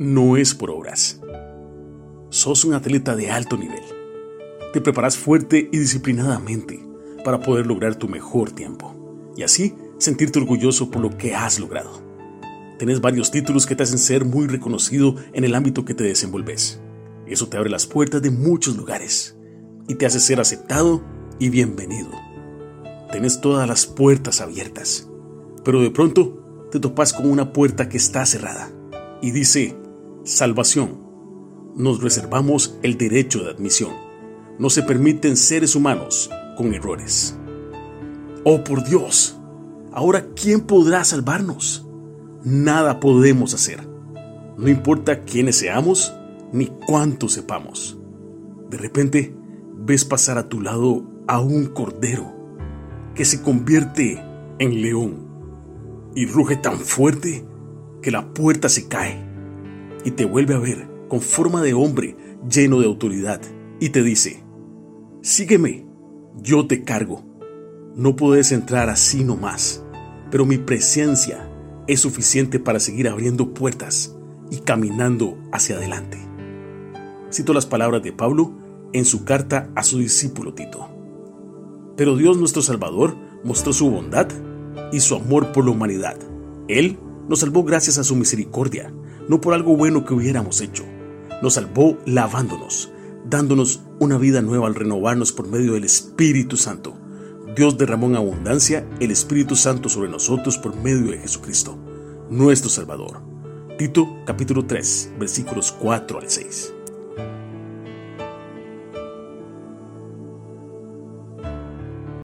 no es por obras. Sos un atleta de alto nivel. Te preparas fuerte y disciplinadamente para poder lograr tu mejor tiempo y así sentirte orgulloso por lo que has logrado. Tenés varios títulos que te hacen ser muy reconocido en el ámbito que te desenvolves. Eso te abre las puertas de muchos lugares y te hace ser aceptado y bienvenido. Tenés todas las puertas abiertas, pero de pronto te topas con una puerta que está cerrada y dice, salvación. Nos reservamos el derecho de admisión. No se permiten seres humanos con errores. Oh por Dios, ahora ¿quién podrá salvarnos? nada podemos hacer. No importa quiénes seamos ni cuánto sepamos. De repente ves pasar a tu lado a un cordero que se convierte en león y ruge tan fuerte que la puerta se cae y te vuelve a ver con forma de hombre lleno de autoridad y te dice, sígueme, yo te cargo. No puedes entrar así nomás, pero mi presencia es suficiente para seguir abriendo puertas y caminando hacia adelante. Cito las palabras de Pablo en su carta a su discípulo Tito. Pero Dios nuestro Salvador mostró su bondad y su amor por la humanidad. Él nos salvó gracias a su misericordia, no por algo bueno que hubiéramos hecho. Nos salvó lavándonos, dándonos una vida nueva al renovarnos por medio del Espíritu Santo Dios derramó en abundancia el Espíritu Santo sobre nosotros por medio de Jesucristo, nuestro Salvador. Tito capítulo 3, versículos 4 al 6.